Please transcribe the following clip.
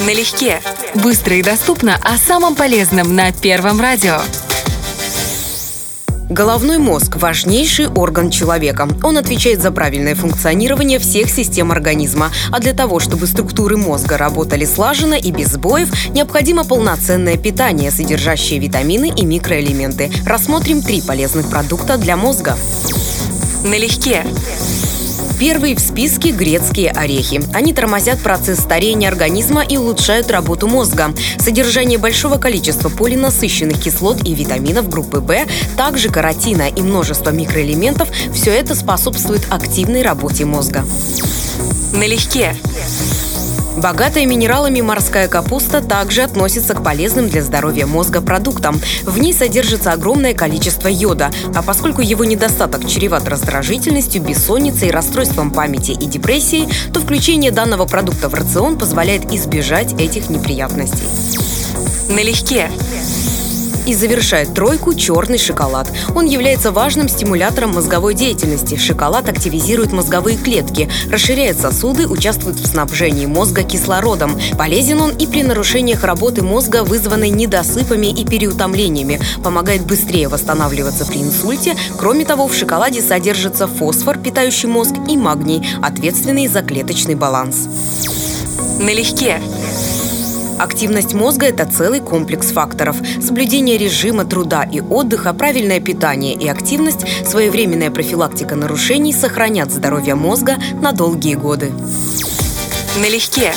Налегке. Быстро и доступно о самом полезном на Первом радио. Головной мозг – важнейший орган человека. Он отвечает за правильное функционирование всех систем организма. А для того, чтобы структуры мозга работали слаженно и без сбоев, необходимо полноценное питание, содержащее витамины и микроэлементы. Рассмотрим три полезных продукта для мозга. Налегке. Первые в списке грецкие орехи. Они тормозят процесс старения организма и улучшают работу мозга. Содержание большого количества полинасыщенных кислот и витаминов группы В, также каротина и множество микроэлементов – все это способствует активной работе мозга. Налегке. Богатая минералами морская капуста также относится к полезным для здоровья мозга продуктам. В ней содержится огромное количество йода, а поскольку его недостаток чреват раздражительностью, бессонницей, расстройством памяти и депрессией, то включение данного продукта в рацион позволяет избежать этих неприятностей. Налегке. И завершает тройку черный шоколад. Он является важным стимулятором мозговой деятельности. Шоколад активизирует мозговые клетки, расширяет сосуды, участвует в снабжении мозга кислородом. Полезен он и при нарушениях работы мозга, вызванной недосыпами и переутомлениями. Помогает быстрее восстанавливаться при инсульте. Кроме того, в шоколаде содержится фосфор, питающий мозг, и магний, ответственный за клеточный баланс. Налегке. Активность мозга – это целый комплекс факторов. Соблюдение режима труда и отдыха, правильное питание и активность, своевременная профилактика нарушений сохранят здоровье мозга на долгие годы. Налегке.